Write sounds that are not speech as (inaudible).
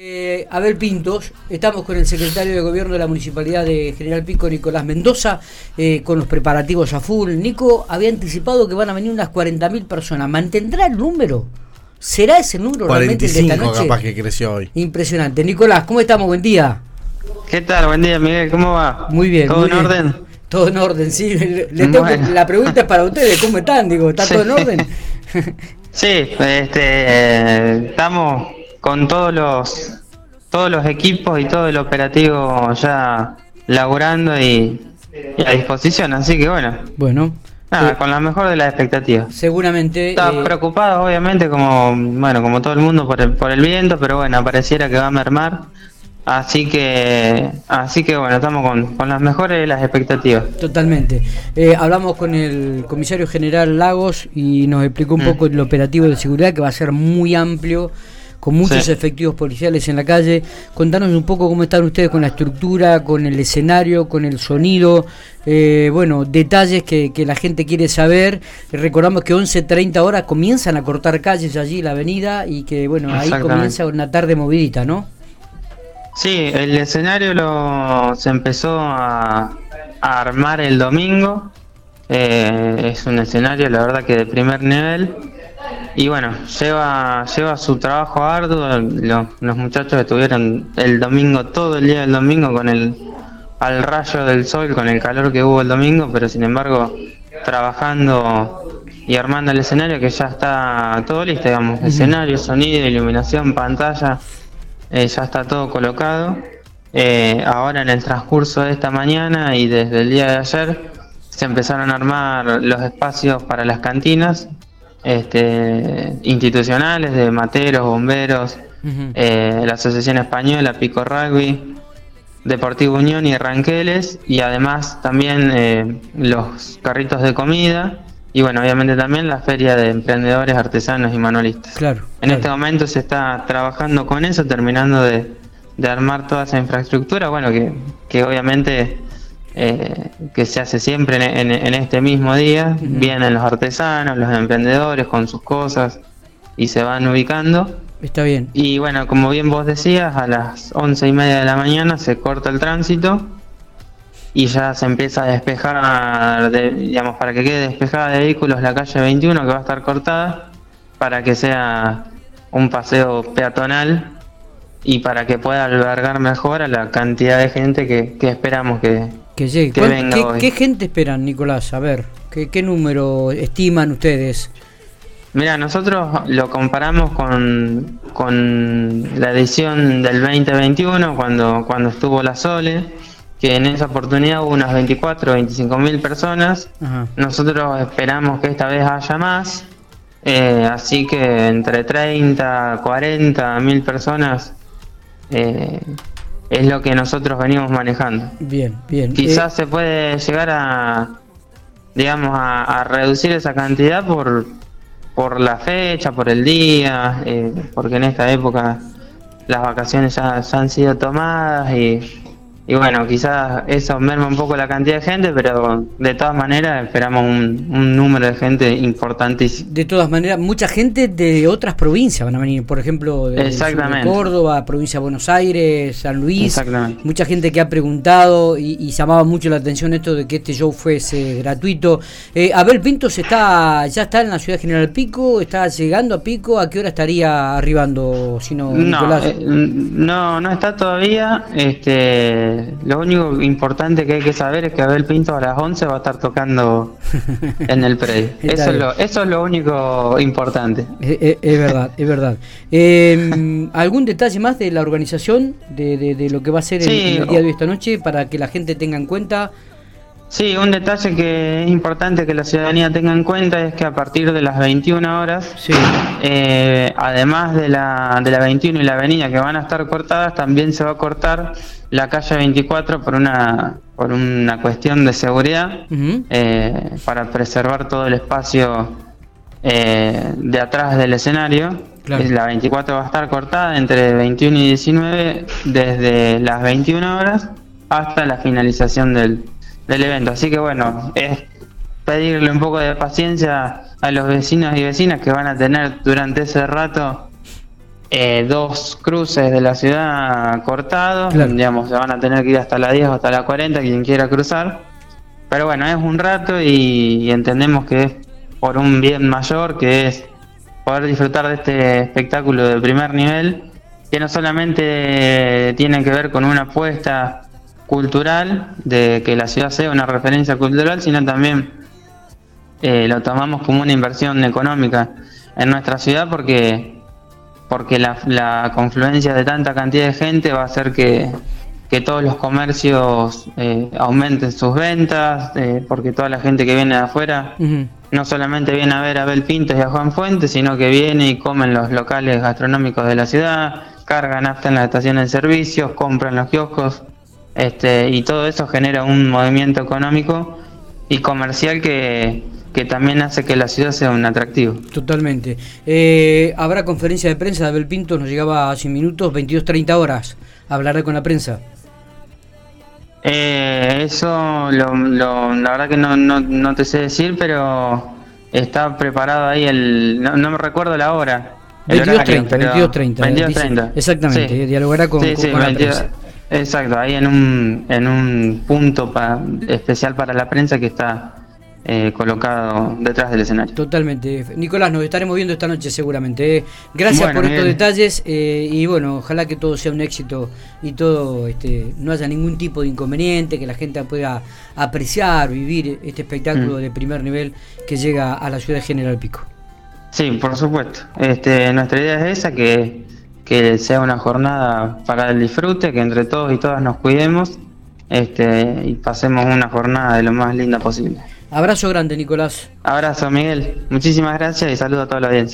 Eh, Abel Pintos, estamos con el secretario de Gobierno de la Municipalidad de General Pico, Nicolás Mendoza, eh, con los preparativos a full. Nico había anticipado que van a venir unas 40.000 personas. ¿Mantendrá el número? ¿Será ese número realmente el de esta noche? capaz que creció hoy. Impresionante. Nicolás, ¿cómo estamos? Buen día. ¿Qué tal? Buen día, Miguel. ¿Cómo va? Muy bien. ¿Todo muy en bien. orden? Todo en orden, sí. Le- le tengo que- Bueno. la pregunta es para ustedes, ¿cómo están? Digo, ¿está todo en orden? (laughs) Sí, este, eh, estamos con todos los todos los equipos y todo el operativo ya laburando y, y a disposición, así que bueno, bueno, nada, eh, con la mejor de las expectativas. seguramente... Estaba eh, preocupado, obviamente, como bueno, como todo el mundo por el, por el viento, pero bueno, pareciera que va a mermar. Así que, así que bueno, estamos con, con las mejores de las expectativas. Totalmente. Eh, hablamos con el comisario general Lagos y nos explicó un Mm. poco el operativo de seguridad que va a ser muy amplio, con muchos Sí. efectivos policiales en la calle. Contanos un poco cómo están ustedes con la estructura, con el escenario, con el sonido, eh, bueno, detalles que, que la gente quiere saber. Recordamos que 11.30 horas comienzan a cortar calles allí, la avenida, y que bueno, ahí comienza una tarde movidita, ¿no? Sí, el escenario lo, se empezó a, a armar el domingo. Eh, es un escenario, la verdad, que de primer nivel. Y bueno, lleva, lleva su trabajo arduo. Los, los muchachos estuvieron el domingo, todo el día del domingo, con el al rayo del sol, con el calor que hubo el domingo, pero sin embargo, trabajando y armando el escenario que ya está todo listo, digamos. Escenario, sonido, iluminación, pantalla. Eh, ya está todo colocado. Eh, ahora en el transcurso de esta mañana y desde el día de ayer se empezaron a armar los espacios para las cantinas este, institucionales de materos, bomberos, eh, la Asociación Española, Pico Rugby, Deportivo Unión y Ranqueles, y además también eh, los carritos de comida, y bueno, obviamente también la feria de emprendedores, artesanos y manualistas. Claro. En claro. este momento se está trabajando con eso, terminando de, de armar toda esa infraestructura, bueno, que, que obviamente eh, que se hace siempre en, en- en este mismo día, vienen los artesanos, los emprendedores con sus cosas y se van ubicando. Está bien. Y bueno, como bien vos decías, a las once y media de la mañana se corta el tránsito y ya se empieza a despejar, de- digamos, para que quede despejada de vehículos la calle 21 que va a estar cortada, para que sea un paseo peatonal y para que pueda albergar mejor a la cantidad de gente que, que esperamos que... Que llegue. Que ¿Cuán- venga ¿Qué, hoy. qué gente esperan, Nicolás? A ver, ¿qué, qué número estiman ustedes? Mira, nosotros lo comparamos con, con la edición del 2021, cuando, cuando estuvo la Sole, que en esa oportunidad hubo unas 24 o 25 mil personas. Ajá. Nosotros esperamos que esta vez haya más, eh, así que entre 30, 40 mil personas eh, es lo que nosotros venimos manejando. Bien, bien. Quizás se puede llegar a, digamos, a, a reducir esa cantidad por, por la fecha, por el día, eh, porque en esta época las vacaciones ya, ya han sido tomadas y, y bueno, quizás eso merma un poco la cantidad de gente, pero de todas maneras esperamos un, un número de gente importantísimo. De todas maneras, mucha gente de otras provincias van a venir, por ejemplo, de, sur de Exactamente. Córdoba, provincia de Buenos Aires, San Luis. Exactamente. Mucha gente que ha preguntado y, y llamaba mucho la atención esto de que este show fuese gratuito. Eh, Abel Pintos está, ya está en la ciudad General Pico, está llegando a Pico. ¿A qué hora estaría arribando, si no, No, eh, no, no está todavía. Este, lo único importante que hay que saber es que Abel Pinto a las 11 va a estar tocando (laughs) en el predio. Eso es, lo, eso es lo único importante. Es, verdad, es verdad. Eh, ¿Algún detalle más de la organización, de, de- de lo que va a ser el- Sí, el, día de hoy esta noche, para que la gente tenga en cuenta? Sí, un detalle que es importante que la ciudadanía tenga en cuenta es que a partir de las 21 horas, Sí, eh, además de la, de la 21 y la avenida que van a estar cortadas, también se va a cortar la calle 24 por una, por una cuestión de seguridad. Eh, para preservar todo el espacio eh, de atrás del escenario. Claro. La 24 va a estar cortada entre 21 y 19 desde las 21 horas hasta la finalización del, del evento. Así que bueno, es pedirle un poco de paciencia a los vecinos y vecinas que van a tener durante ese rato eh, dos cruces de la ciudad cortados, digamos, se van a tener que ir hasta la 10 o hasta la 40 quien quiera cruzar. Pero bueno, es un rato y, entendemos que es por un bien mayor, que es poder disfrutar de este espectáculo de primer nivel, que no solamente tiene que ver con una apuesta cultural, de que la ciudad sea una referencia cultural, sino también eh, lo tomamos como una inversión económica en nuestra ciudad porque porque la, confluencia de tanta cantidad de gente va a hacer que, todos los comercios eh, aumenten sus ventas, eh, porque toda la gente que viene de afuera no solamente viene a ver a Abel Pintos y a Juan Fuentes, sino que viene y come en los locales gastronómicos de la ciudad, cargan hasta en las estaciones de servicios, compran los kioscos, este, y todo eso genera un movimiento económico y comercial que, que también hace que la ciudad sea un atractivo. Totalmente. Eh, habrá conferencia de prensa de Abel Pinto, nos llegaba hace minutos, 22-30 horas. Hablará con la prensa. Eh, eso, lo, la verdad que no, no, te sé decir, pero está preparado ahí el. No, me recuerdo la hora. 22.30, 22.30. Exactamente, dialogará con, la prensa. Exacto, ahí en un, en un punto especial para la prensa que está eh, colocado detrás del escenario. Totalmente. Nicolás, nos estaremos viendo esta noche seguramente. ¿eh? Gracias por estos detalles eh, y bueno, ojalá que todo sea un éxito y todo, este, no haya ningún tipo de inconveniente, que la gente pueda apreciar, vivir este espectáculo mm. de primer nivel que llega a la ciudad de General Pico. Sí, por supuesto. Este, nuestra idea es esa, que, que sea una jornada para el disfrute, que entre todos y todas nos cuidemos este, y pasemos una jornada de lo más linda posible. Abrazo grande, Nicolás. Abrazo, Miguel. Muchísimas gracias y saludo a toda la audiencia.